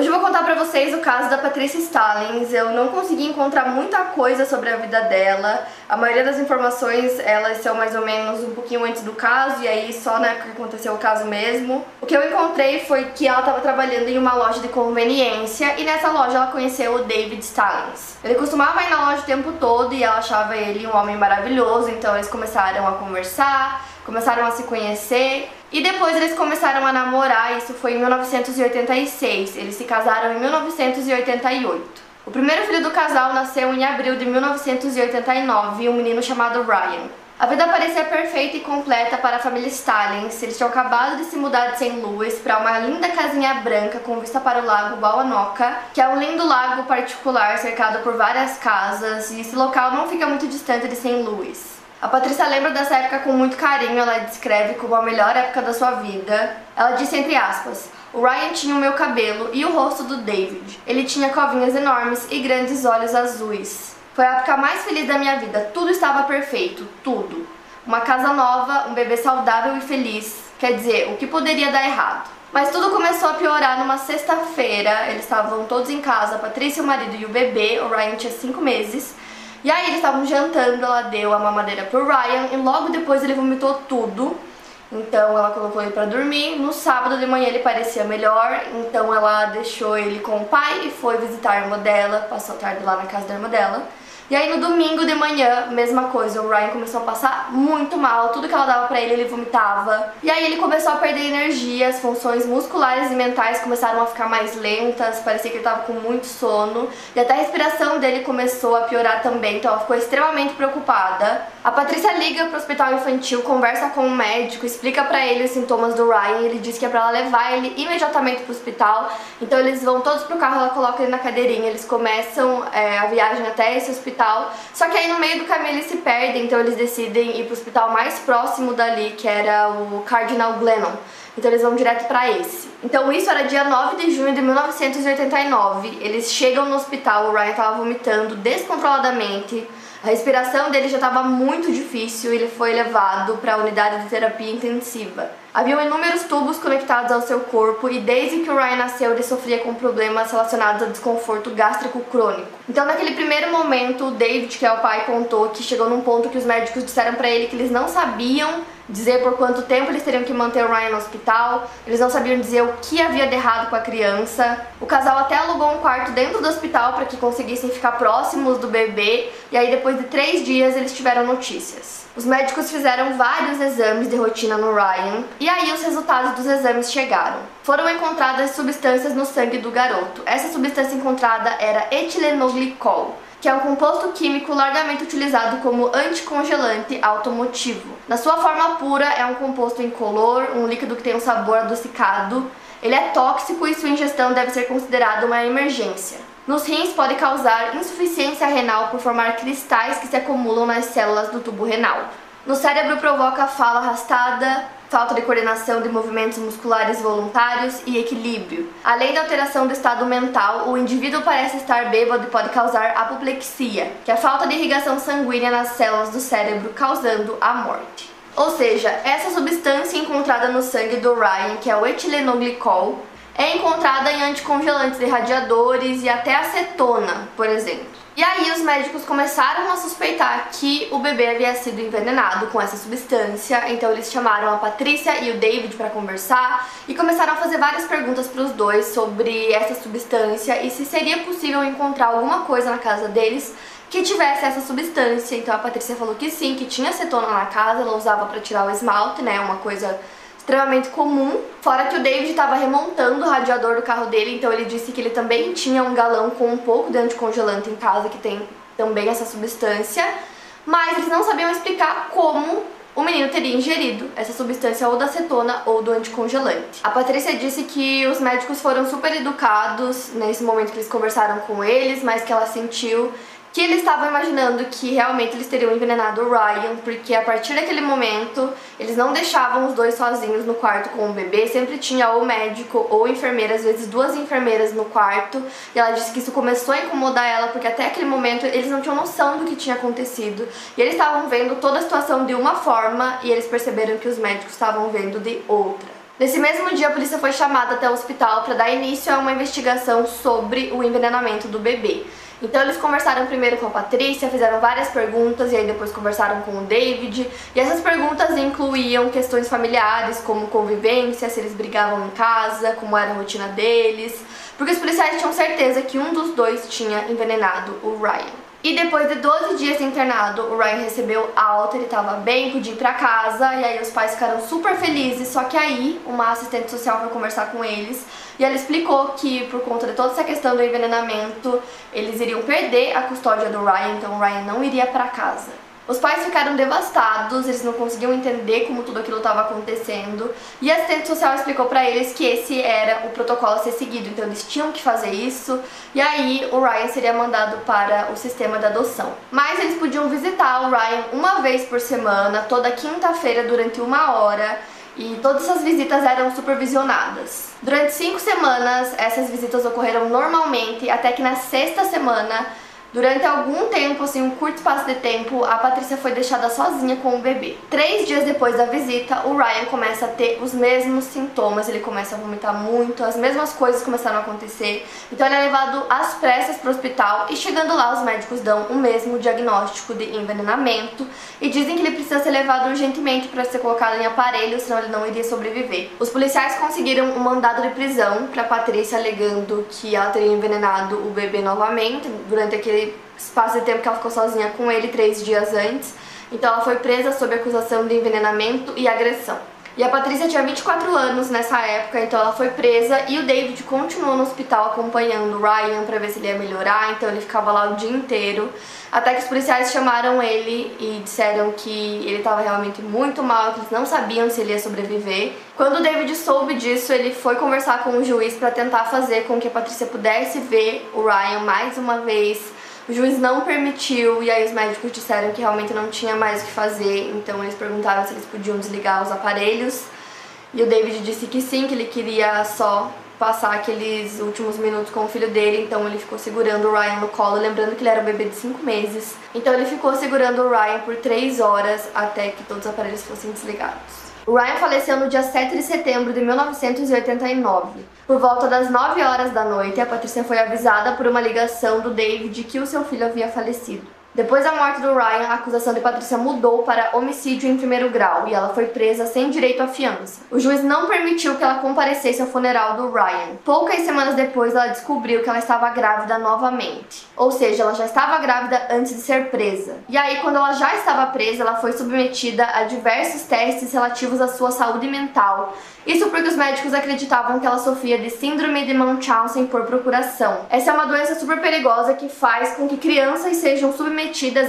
Hoje eu vou contar pra vocês o caso da Patrícia Stallings. Eu não consegui encontrar muita coisa sobre a vida dela. A maioria das informações, elas são mais ou menos um pouquinho antes do caso, e aí só na época que aconteceu o caso mesmo. O que eu encontrei foi que ela estava trabalhando em uma loja de conveniência, e nessa loja ela conheceu o David Stallings. Ele costumava ir na loja o tempo todo, e ela achava ele um homem maravilhoso, então eles começaram a conversar, começaram a se conhecer e depois eles começaram a namorar, isso foi em 1986. Eles se casaram em 1988. O primeiro filho do casal nasceu em abril de 1989, um menino chamado Ryan. A vida parecia perfeita e completa para a família Stallings. Eles tinham acabado de se mudar de St. Louis para uma linda casinha branca com vista para o lago Wauanoka, que é um lindo lago particular cercado por várias casas, e esse local não fica muito distante de St. Louis. A Patrícia lembra dessa época com muito carinho, ela descreve como a melhor época da sua vida. Ela disse entre aspas: O Ryan tinha o meu cabelo e o rosto do David. Ele tinha covinhas enormes e grandes olhos azuis. Foi a época mais feliz da minha vida. Tudo estava perfeito, tudo. Uma casa nova, um bebê saudável e feliz. Quer dizer, o que poderia dar errado? Mas tudo começou a piorar numa sexta-feira. Eles estavam todos em casa, a Patrícia, o marido e o bebê. O Ryan tinha cinco meses. E aí eles estavam jantando, ela deu a mamadeira pro Ryan e logo depois ele vomitou tudo. Então ela colocou ele para dormir. No sábado de manhã ele parecia melhor, então ela deixou ele com o pai e foi visitar a irmã dela, passou a tarde lá na casa da irmã dela. E aí no domingo de manhã, mesma coisa, o Ryan começou a passar muito mal, tudo que ela dava pra ele ele vomitava. E aí ele começou a perder energia, as funções musculares e mentais começaram a ficar mais lentas, parecia que ele tava com muito sono. E até a respiração dele começou a piorar também, então ela ficou extremamente preocupada. A Patrícia liga pro hospital infantil, conversa com o médico, explica pra ele os sintomas do Ryan, ele diz que é pra ela levar ele imediatamente pro hospital. Então eles vão todos pro carro, ela coloca ele na cadeirinha, eles começam é, a viagem até esse hospital hospital. Só que aí no meio do caminho eles se perdem, então eles decidem ir pro hospital mais próximo dali, que era o Cardinal Glennon. Então eles vão direto para esse. Então isso era dia 9 de junho de 1989. Eles chegam no hospital, o Ryan tava vomitando descontroladamente. A respiração dele já estava muito difícil ele foi levado para a unidade de terapia intensiva. Haviam inúmeros tubos conectados ao seu corpo e desde que o Ryan nasceu ele sofria com problemas relacionados a desconforto gástrico crônico. Então naquele primeiro momento, o David, que é o pai, contou que chegou num ponto que os médicos disseram para ele que eles não sabiam dizer por quanto tempo eles teriam que manter o Ryan no hospital, eles não sabiam dizer o que havia de errado com a criança. O casal até alugou um quarto dentro do hospital para que conseguissem ficar próximos do bebê, e aí depois de três dias eles tiveram notícias. Os médicos fizeram vários exames de rotina no Ryan, e aí os resultados dos exames chegaram. Foram encontradas substâncias no sangue do garoto. Essa substância encontrada era etilenoglicol que é um composto químico largamente utilizado como anticongelante automotivo. Na sua forma pura, é um composto incolor, um líquido que tem um sabor adocicado. Ele é tóxico e sua ingestão deve ser considerada uma emergência. Nos rins pode causar insuficiência renal por formar cristais que se acumulam nas células do tubo renal. No cérebro provoca fala arrastada, falta de coordenação de movimentos musculares voluntários e equilíbrio. Além da alteração do estado mental, o indivíduo parece estar bêbado e pode causar apoplexia, que é a falta de irrigação sanguínea nas células do cérebro, causando a morte. Ou seja, essa substância encontrada no sangue do Ryan, que é o etilenoglicol, é encontrada em anticongelantes de radiadores e até acetona, por exemplo. E aí os médicos começaram a suspeitar que o bebê havia sido envenenado com essa substância, então eles chamaram a Patrícia e o David para conversar e começaram a fazer várias perguntas para os dois sobre essa substância e se seria possível encontrar alguma coisa na casa deles que tivesse essa substância. Então a Patrícia falou que sim, que tinha acetona na casa, ela usava para tirar o esmalte, né, uma coisa extremamente comum. Fora que o David estava remontando o radiador do carro dele, então ele disse que ele também tinha um galão com um pouco de anticongelante em casa, que tem também essa substância. Mas eles não sabiam explicar como o menino teria ingerido essa substância ou da acetona ou do anticongelante. A Patrícia disse que os médicos foram super educados nesse momento que eles conversaram com eles, mas que ela sentiu que eles estavam imaginando que realmente eles teriam envenenado o Ryan, porque a partir daquele momento eles não deixavam os dois sozinhos no quarto com o bebê, sempre tinha ou médico ou enfermeira, às vezes duas enfermeiras no quarto, e ela disse que isso começou a incomodar ela, porque até aquele momento eles não tinham noção do que tinha acontecido, e eles estavam vendo toda a situação de uma forma e eles perceberam que os médicos estavam vendo de outra. Nesse mesmo dia, a polícia foi chamada até o hospital para dar início a uma investigação sobre o envenenamento do bebê. Então eles conversaram primeiro com a Patrícia, fizeram várias perguntas e aí depois conversaram com o David. E essas perguntas incluíam questões familiares, como convivência, se eles brigavam em casa, como era a rotina deles. Porque os policiais tinham certeza que um dos dois tinha envenenado o Ryan. E depois de 12 dias internado, o Ryan recebeu alta, ele tava bem, podia ir pra casa, e aí os pais ficaram super felizes, só que aí uma assistente social foi conversar com eles, e ela explicou que por conta de toda essa questão do envenenamento, eles iriam perder a custódia do Ryan, então o Ryan não iria pra casa. Os pais ficaram devastados, eles não conseguiam entender como tudo aquilo estava acontecendo. E a assistente social explicou para eles que esse era o protocolo a ser seguido, então eles tinham que fazer isso. E aí o Ryan seria mandado para o sistema de adoção. Mas eles podiam visitar o Ryan uma vez por semana, toda quinta-feira durante uma hora. E todas essas visitas eram supervisionadas. Durante cinco semanas, essas visitas ocorreram normalmente, até que na sexta semana Durante algum tempo, assim, um curto espaço de tempo, a Patrícia foi deixada sozinha com o bebê. Três dias depois da visita, o Ryan começa a ter os mesmos sintomas, ele começa a vomitar muito, as mesmas coisas começaram a acontecer. Então ele é levado às pressas para o hospital e chegando lá os médicos dão o mesmo diagnóstico de envenenamento e dizem que ele precisa ser levado urgentemente para ser colocado em aparelho, senão ele não iria sobreviver. Os policiais conseguiram um mandado de prisão para Patrícia alegando que ela teria envenenado o bebê novamente durante aquele espaço de tempo que ela ficou sozinha com ele três dias antes. Então ela foi presa sob acusação de envenenamento e agressão. E a Patrícia tinha 24 anos nessa época, então ela foi presa e o David continuou no hospital acompanhando o Ryan para ver se ele ia melhorar, então ele ficava lá o dia inteiro. Até que os policiais chamaram ele e disseram que ele estava realmente muito mal, que eles não sabiam se ele ia sobreviver. Quando o David soube disso, ele foi conversar com o juiz para tentar fazer com que a Patrícia pudesse ver o Ryan mais uma vez o juiz não permitiu e aí os médicos disseram que realmente não tinha mais o que fazer, então eles perguntaram se eles podiam desligar os aparelhos. E o David disse que sim, que ele queria só passar aqueles últimos minutos com o filho dele, então ele ficou segurando o Ryan no colo, lembrando que ele era um bebê de 5 meses. Então ele ficou segurando o Ryan por 3 horas até que todos os aparelhos fossem desligados. O Ryan faleceu no dia 7 de setembro de 1989. Por volta das 9 horas da noite, a Patrícia foi avisada por uma ligação do David que o seu filho havia falecido. Depois da morte do Ryan, a acusação de Patrícia mudou para homicídio em primeiro grau e ela foi presa sem direito à fiança. O juiz não permitiu que ela comparecesse ao funeral do Ryan. Poucas semanas depois, ela descobriu que ela estava grávida novamente. Ou seja, ela já estava grávida antes de ser presa. E aí, quando ela já estava presa, ela foi submetida a diversos testes relativos à sua saúde mental isso porque os médicos acreditavam que ela sofria de síndrome de Munchausen por procuração. Essa é uma doença super perigosa que faz com que crianças sejam submetidas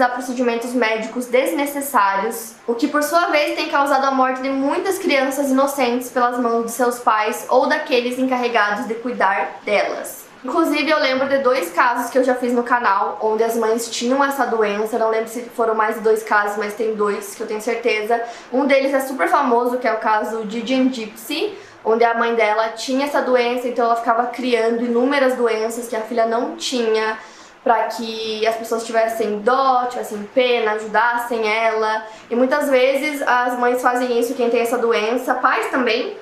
a procedimentos médicos desnecessários, o que por sua vez tem causado a morte de muitas crianças inocentes pelas mãos de seus pais ou daqueles encarregados de cuidar delas. Inclusive, eu lembro de dois casos que eu já fiz no canal, onde as mães tinham essa doença. Eu não lembro se foram mais de dois casos, mas tem dois que eu tenho certeza. Um deles é super famoso, que é o caso de Jean Gypsy, onde a mãe dela tinha essa doença, então ela ficava criando inúmeras doenças que a filha não tinha, para que as pessoas tivessem dó, tivessem pena, ajudassem ela. E muitas vezes as mães fazem isso, quem tem essa doença, pais também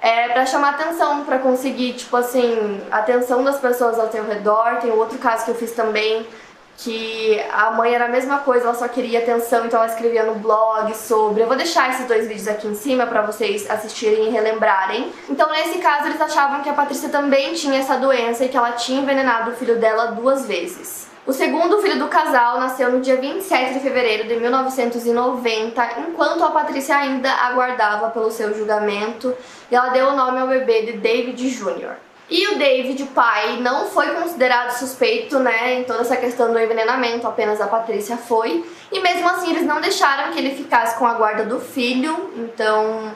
é para chamar atenção, para conseguir, tipo assim, atenção das pessoas ao seu redor. Tem outro caso que eu fiz também, que a mãe era a mesma coisa, ela só queria atenção, então ela escrevia no blog sobre. Eu vou deixar esses dois vídeos aqui em cima para vocês assistirem e relembrarem. Então, nesse caso, eles achavam que a Patrícia também tinha essa doença e que ela tinha envenenado o filho dela duas vezes. O segundo filho do casal nasceu no dia 27 de fevereiro de 1990, enquanto a Patrícia ainda aguardava pelo seu julgamento, e ela deu o nome ao bebê de David Jr. E o David, pai, não foi considerado suspeito, né, em toda essa questão do envenenamento, apenas a Patrícia foi. E mesmo assim, eles não deixaram que ele ficasse com a guarda do filho, então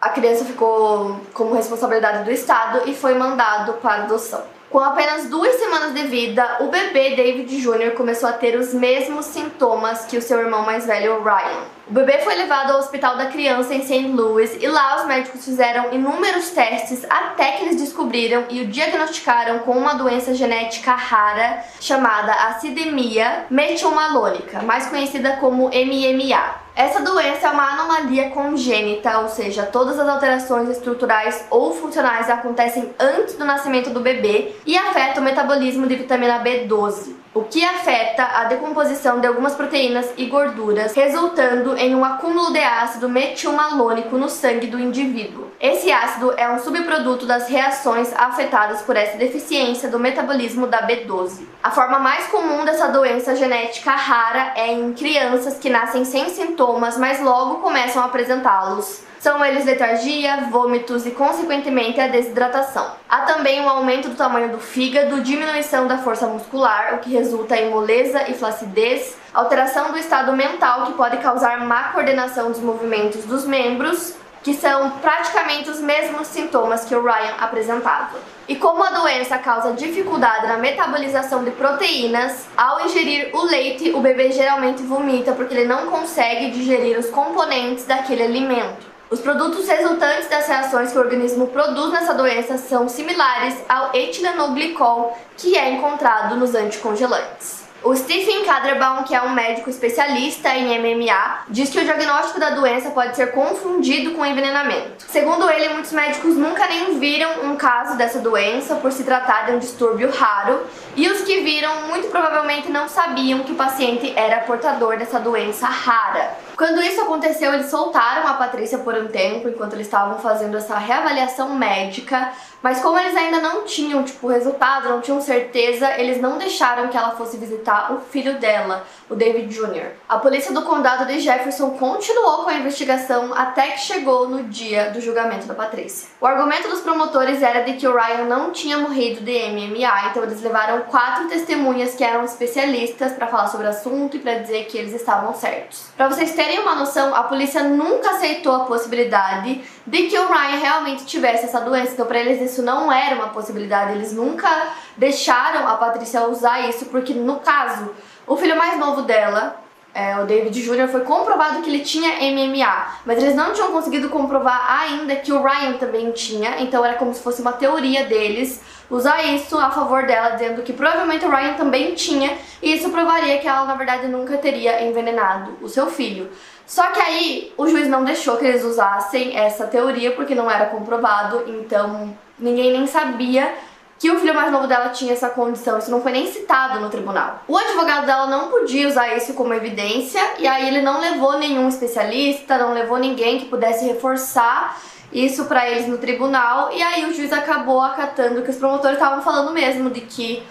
a criança ficou como responsabilidade do Estado e foi mandado para adoção. Com apenas duas semanas de vida, o bebê David Jr. começou a ter os mesmos sintomas que o seu irmão mais velho, Ryan. O bebê foi levado ao hospital da criança em St. Louis e lá os médicos fizeram inúmeros testes até que eles descobriram e o diagnosticaram com uma doença genética rara chamada acidemia metilmalônica, mais conhecida como MMA. Essa doença é uma anomalia congênita, ou seja, todas as alterações estruturais ou funcionais acontecem antes do nascimento do bebê e afeta o metabolismo de vitamina B12 o que afeta a decomposição de algumas proteínas e gorduras, resultando em um acúmulo de ácido metilmalônico no sangue do indivíduo. Esse ácido é um subproduto das reações afetadas por essa deficiência do metabolismo da B12. A forma mais comum dessa doença genética rara é em crianças que nascem sem sintomas, mas logo começam a apresentá-los são eles letargia, vômitos e, consequentemente, a desidratação. Há também um aumento do tamanho do fígado, diminuição da força muscular, o que resulta em moleza e flacidez, alteração do estado mental, que pode causar má coordenação dos movimentos dos membros, que são praticamente os mesmos sintomas que o Ryan apresentava. E como a doença causa dificuldade na metabolização de proteínas, ao ingerir o leite, o bebê geralmente vomita porque ele não consegue digerir os componentes daquele alimento. Os produtos resultantes das reações que o organismo produz nessa doença são similares ao etilenoglicol que é encontrado nos anticongelantes. O Stephen Kaderbaum, que é um médico especialista em MMA, diz que o diagnóstico da doença pode ser confundido com envenenamento. Segundo ele, muitos médicos nunca nem viram um caso dessa doença por se tratar de um distúrbio raro, e os que viram muito provavelmente não sabiam que o paciente era portador dessa doença rara. Quando isso aconteceu, eles soltaram a Patrícia por um tempo, enquanto eles estavam fazendo essa reavaliação médica, mas como eles ainda não tinham, tipo, resultado, não tinham certeza, eles não deixaram que ela fosse visitar o filho dela, o David Jr. A polícia do condado de Jefferson continuou com a investigação até que chegou no dia do julgamento da Patrícia. O argumento dos promotores era de que o Ryan não tinha morrido de MMA, então eles levaram quatro testemunhas que eram especialistas para falar sobre o assunto e para dizer que eles estavam certos. Para vocês terem terem uma noção, a polícia nunca aceitou a possibilidade de que o Ryan realmente tivesse essa doença. Então, para eles, isso não era uma possibilidade. Eles nunca deixaram a Patrícia usar isso, porque no caso, o filho mais novo dela, é, o David Jr., foi comprovado que ele tinha MMA, mas eles não tinham conseguido comprovar ainda que o Ryan também tinha, então era como se fosse uma teoria deles usar isso a favor dela, dizendo que provavelmente o Ryan também tinha, e isso provaria que ela na verdade nunca teria envenenado o seu filho. Só que aí o juiz não deixou que eles usassem essa teoria porque não era comprovado, então ninguém nem sabia que o filho mais novo dela tinha essa condição, isso não foi nem citado no tribunal. O advogado dela não podia usar isso como evidência e aí ele não levou nenhum especialista, não levou ninguém que pudesse reforçar isso para eles no tribunal e aí o juiz acabou acatando que os promotores estavam falando mesmo de que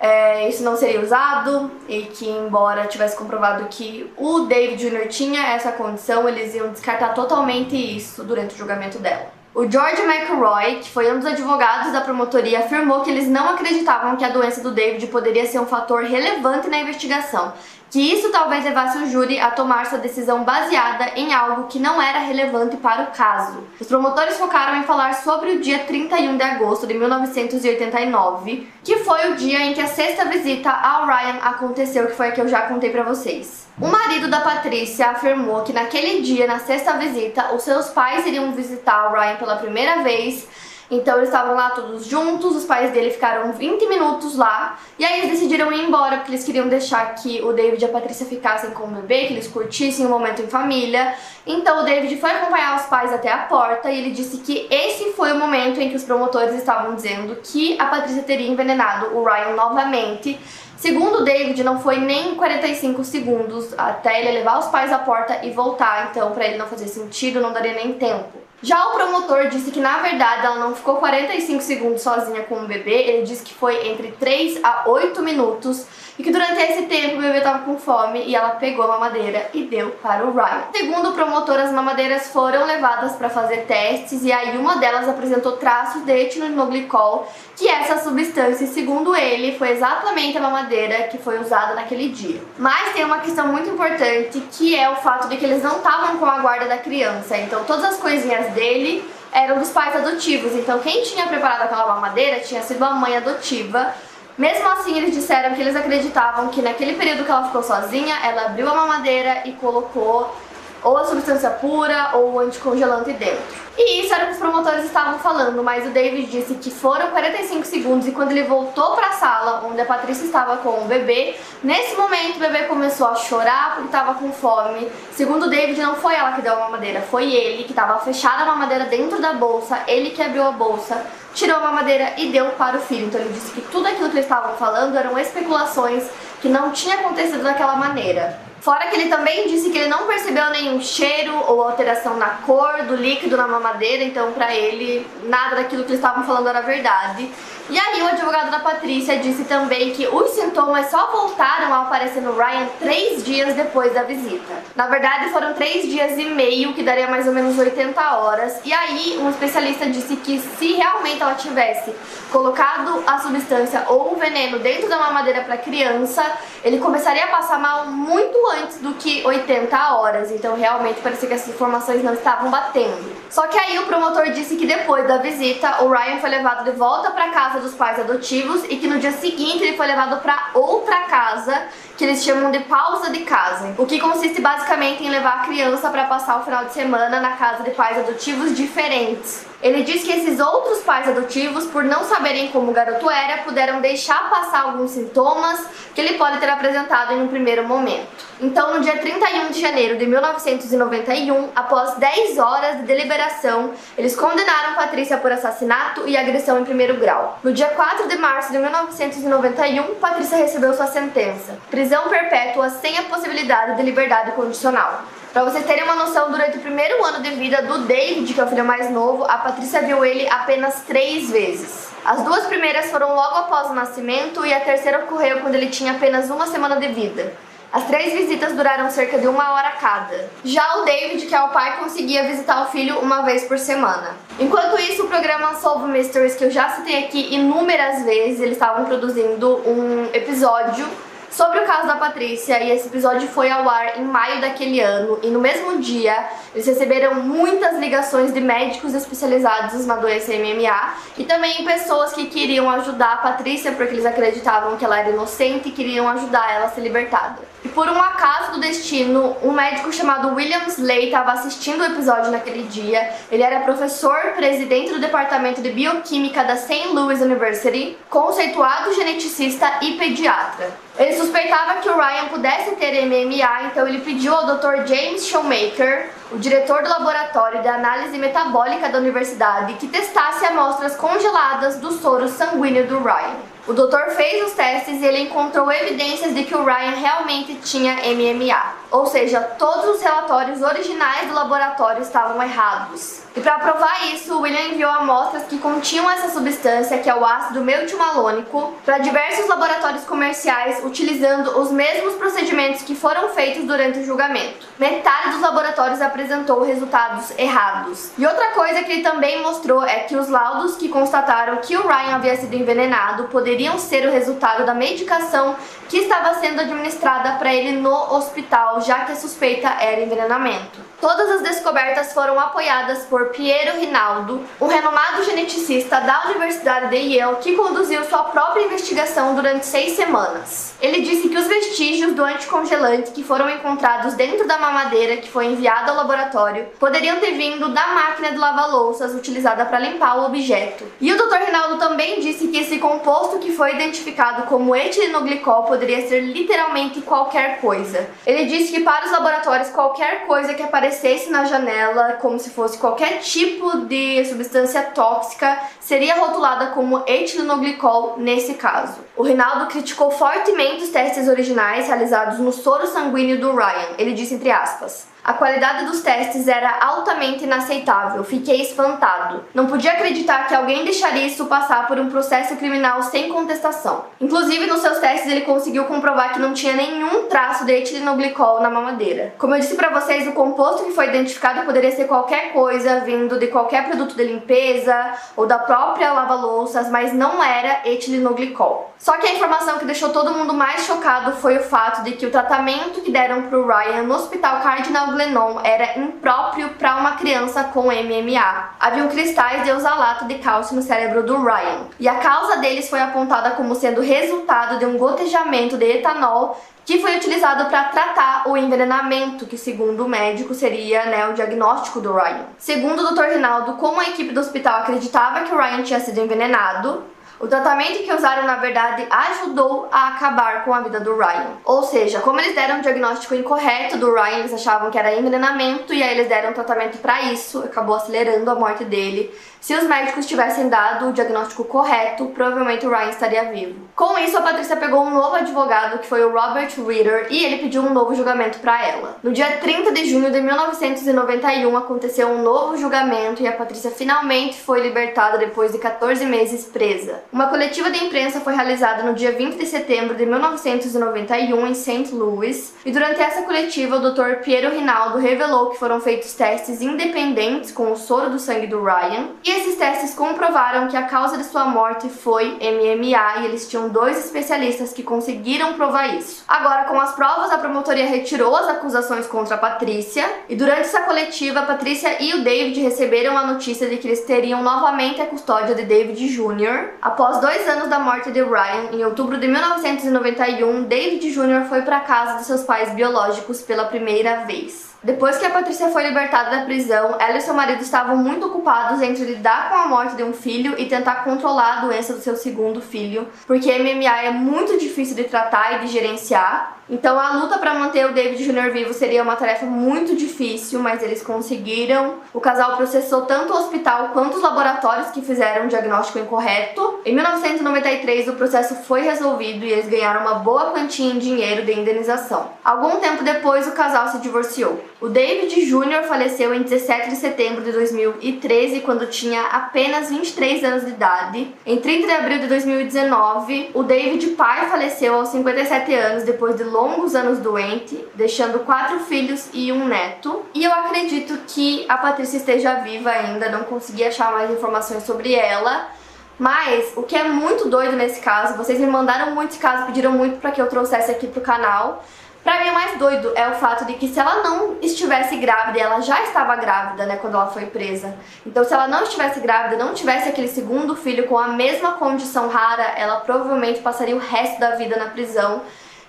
é, isso não seria usado e que, embora tivesse comprovado que o David Jr. tinha essa condição, eles iam descartar totalmente isso durante o julgamento dela. O George McRoy, que foi um dos advogados da promotoria, afirmou que eles não acreditavam que a doença do David poderia ser um fator relevante na investigação que isso talvez levasse o júri a tomar sua decisão baseada em algo que não era relevante para o caso. Os promotores focaram em falar sobre o dia 31 de agosto de 1989, que foi o dia em que a sexta visita ao Ryan aconteceu, que foi a que eu já contei para vocês. O marido da Patrícia afirmou que naquele dia, na sexta visita, os seus pais iriam visitar o Ryan pela primeira vez então eles estavam lá todos juntos, os pais dele ficaram 20 minutos lá, e aí eles decidiram ir embora porque eles queriam deixar que o David e a Patrícia ficassem com o bebê, que eles curtissem o momento em família. Então o David foi acompanhar os pais até a porta e ele disse que esse foi o momento em que os promotores estavam dizendo que a Patrícia teria envenenado o Ryan novamente. Segundo o David, não foi nem 45 segundos até ele levar os pais à porta e voltar, então para ele não fazer sentido, não daria nem tempo. Já o promotor disse que na verdade ela não ficou 45 segundos sozinha com o bebê, ele disse que foi entre 3 a 8 minutos e que durante esse tempo o bebê estava com fome e ela pegou a mamadeira e deu para o Ryan. Segundo o promotor, as mamadeiras foram levadas para fazer testes e aí uma delas apresentou traços de etilenglicol, que é essa substância, segundo ele, foi exatamente a mamadeira que foi usada naquele dia. Mas tem uma questão muito importante, que é o fato de que eles não estavam com a guarda da criança, então todas as coisinhas dele eram dos pais adotivos. Então quem tinha preparado aquela mamadeira tinha sido a mãe adotiva mesmo assim, eles disseram que eles acreditavam que naquele período que ela ficou sozinha, ela abriu a mamadeira e colocou ou a substância pura ou o anticongelante dentro. E isso era o que os promotores estavam falando, mas o David disse que foram 45 segundos e quando ele voltou para a sala onde a Patrícia estava com o bebê, nesse momento o bebê começou a chorar porque estava com fome. Segundo o David, não foi ela que deu a mamadeira, foi ele que estava fechada a mamadeira dentro da bolsa, ele que abriu a bolsa, tirou a mamadeira e deu para o filho. Então ele disse que tudo aquilo que eles estavam falando eram especulações que não tinha acontecido daquela maneira. Fora que ele também disse que ele não percebeu nenhum cheiro ou alteração na cor do líquido na mamadeira, então para ele nada daquilo que eles estavam falando era verdade. E aí o advogado da Patrícia disse também que os sintomas só voltaram a aparecer no Ryan três dias depois da visita. Na verdade foram três dias e meio, que daria mais ou menos 80 horas. E aí um especialista disse que se realmente ela tivesse colocado a substância ou o veneno dentro da mamadeira para criança, ele começaria a passar mal muito antes do que 80 horas. Então realmente parecia que essas informações não estavam batendo. Só que aí o promotor disse que depois da visita, o Ryan foi levado de volta para casa casa dos pais adotivos e que no dia seguinte ele foi levado para outra casa que eles chamam de pausa de casa, o que consiste basicamente em levar a criança para passar o final de semana na casa de pais adotivos diferentes. Ele diz que esses outros pais adotivos, por não saberem como o garoto era, puderam deixar passar alguns sintomas que ele pode ter apresentado em um primeiro momento. Então, no dia 31 de janeiro de 1991, após 10 horas de deliberação, eles condenaram Patrícia por assassinato e agressão em primeiro grau. No dia 4 de março de 1991, Patrícia recebeu sua sentença: prisão perpétua sem a possibilidade de liberdade condicional. Para vocês terem uma noção, durante o primeiro ano de vida do David, que é o filho mais novo, a Patrícia viu ele apenas três vezes. As duas primeiras foram logo após o nascimento e a terceira ocorreu quando ele tinha apenas uma semana de vida. As três visitas duraram cerca de uma hora cada. Já o David, que é o pai, conseguia visitar o filho uma vez por semana. Enquanto isso, o programa Solve Mysteries, que eu já citei aqui inúmeras vezes, eles estavam produzindo um episódio sobre o caso da Patrícia e esse episódio foi ao ar em maio daquele ano e no mesmo dia eles receberam muitas ligações de médicos especializados na doença MMA e também pessoas que queriam ajudar a Patrícia porque eles acreditavam que ela era inocente e queriam ajudar ela a ser libertada. E por um acaso do destino, um médico chamado William Slay estava assistindo o episódio naquele dia. Ele era professor, presidente do departamento de bioquímica da St. Louis University, conceituado geneticista e pediatra. Ele suspeitava que o Ryan pudesse ter MMA, então ele pediu ao Dr. James Shoemaker, o diretor do laboratório de análise metabólica da universidade, que testasse amostras congeladas do soro sanguíneo do Ryan. O doutor fez os testes e ele encontrou evidências de que o Ryan realmente tinha MMA. Ou seja, todos os relatórios originais do laboratório estavam errados. E para provar isso, William enviou amostras que continham essa substância, que é o ácido metilmalônico, para diversos laboratórios comerciais utilizando os mesmos procedimentos que foram feitos durante o julgamento. Metade dos laboratórios apresentou resultados errados. E outra coisa que ele também mostrou é que os laudos que constataram que o Ryan havia sido envenenado poderiam ser o resultado da medicação que estava sendo administrada para ele no hospital, já que a suspeita era envenenamento. Todas as descobertas foram apoiadas por Piero Rinaldo, um renomado geneticista da Universidade de Yale que conduziu sua própria investigação durante seis semanas. Ele disse que os vestígios do anticongelante que foram encontrados dentro da mamadeira que foi enviada ao laboratório poderiam ter vindo da máquina de lavar louças utilizada para limpar o objeto. E o Dr. Rinaldo também disse que esse composto que foi identificado como etilenoglicol poderia ser literalmente qualquer coisa. Ele disse que para os laboratórios qualquer coisa que aparecesse na janela, como se fosse qualquer tipo de substância tóxica, seria rotulada como etilenoglicol nesse caso. O Rinaldo criticou fortemente os testes originais realizados no soro sanguíneo do Ryan. Ele disse entre aspas: A qualidade dos testes era altamente inaceitável, fiquei espantado. Não podia acreditar que alguém deixaria isso passar por um processo criminal sem contestação. Inclusive, nos seus testes, ele conseguiu comprovar que não tinha nenhum traço de etilenglicol na mamadeira. Como eu disse para vocês, o composto que foi identificado poderia ser qualquer coisa vindo de qualquer produto de limpeza ou da própria lava-louças, mas não era etilenglicol. Só que a informação que deixou todo mundo mais chocado foi o fato de que o tratamento que deram pro Ryan no Hospital Cardinal Glennon era impróprio para uma criança com MMA. Haviam cristais de oxalato de cálcio no cérebro do Ryan. E a causa deles foi apontada como sendo resultado de um gotejamento de etanol que foi utilizado para tratar o envenenamento, que segundo o médico seria né, o diagnóstico do Ryan. Segundo o Dr. Rinaldo, como a equipe do hospital acreditava que o Ryan tinha sido envenenado, o tratamento que usaram, na verdade, ajudou a acabar com a vida do Ryan. Ou seja, como eles deram um diagnóstico incorreto do Ryan, eles achavam que era envenenamento e aí eles deram um tratamento para isso, acabou acelerando a morte dele. Se os médicos tivessem dado o diagnóstico correto, provavelmente o Ryan estaria vivo. Com isso, a Patrícia pegou um novo advogado, que foi o Robert Reader, e ele pediu um novo julgamento para ela. No dia 30 de junho de 1991, aconteceu um novo julgamento e a Patrícia finalmente foi libertada depois de 14 meses presa. Uma coletiva de imprensa foi realizada no dia 20 de setembro de 1991 em St. Louis, e durante essa coletiva, o Dr. Piero Rinaldo revelou que foram feitos testes independentes com o soro do sangue do Ryan e esses testes comprovaram que a causa de sua morte foi MMA e eles tinham dois especialistas que conseguiram provar isso. Agora, com as provas, a promotoria retirou as acusações contra a Patrícia e durante essa coletiva, a Patrícia e o David receberam a notícia de que eles teriam novamente a custódia de David Jr. Após dois anos da morte de Ryan, em outubro de 1991, David Jr. foi para casa de seus pais biológicos pela primeira vez. Depois que a Patrícia foi libertada da prisão, ela e seu marido estavam muito ocupados entre lidar com a morte de um filho e tentar controlar a doença do seu segundo filho, porque MMA é muito difícil de tratar e de gerenciar. Então a luta para manter o David Jr. vivo seria uma tarefa muito difícil, mas eles conseguiram. O casal processou tanto o hospital quanto os laboratórios que fizeram o diagnóstico incorreto. Em 1993 o processo foi resolvido e eles ganharam uma boa quantia em dinheiro de indenização. Algum tempo depois o casal se divorciou. O David Jr. faleceu em 17 de setembro de 2013, quando tinha apenas 23 anos de idade. Em 30 de abril de 2019, o David pai faleceu aos 57 anos depois de longos anos doente, deixando quatro filhos e um neto. E eu acredito que a Patrícia esteja viva ainda, não consegui achar mais informações sobre ela. Mas o que é muito doido nesse caso, vocês me mandaram muito esse caso, pediram muito para que eu trouxesse aqui pro canal. Pra mim, o mais doido é o fato de que se ela não estivesse grávida, ela já estava grávida, né, quando ela foi presa. Então, se ela não estivesse grávida, não tivesse aquele segundo filho com a mesma condição rara, ela provavelmente passaria o resto da vida na prisão.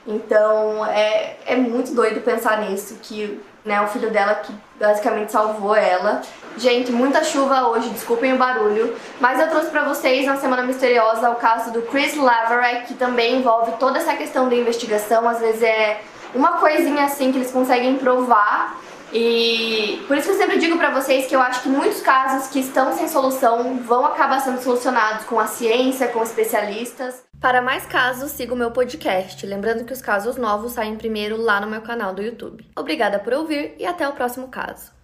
Então, é, é muito doido pensar nisso, que né, o filho dela que basicamente salvou ela. Gente, muita chuva hoje, desculpem o barulho, mas eu trouxe pra vocês na Semana Misteriosa o caso do Chris Laverett, que também envolve toda essa questão da investigação, às vezes é uma coisinha assim que eles conseguem provar. E por isso que eu sempre digo pra vocês que eu acho que muitos casos que estão sem solução vão acabar sendo solucionados com a ciência, com especialistas. Para mais casos, siga o meu podcast. Lembrando que os casos novos saem primeiro lá no meu canal do YouTube. Obrigada por ouvir e até o próximo caso.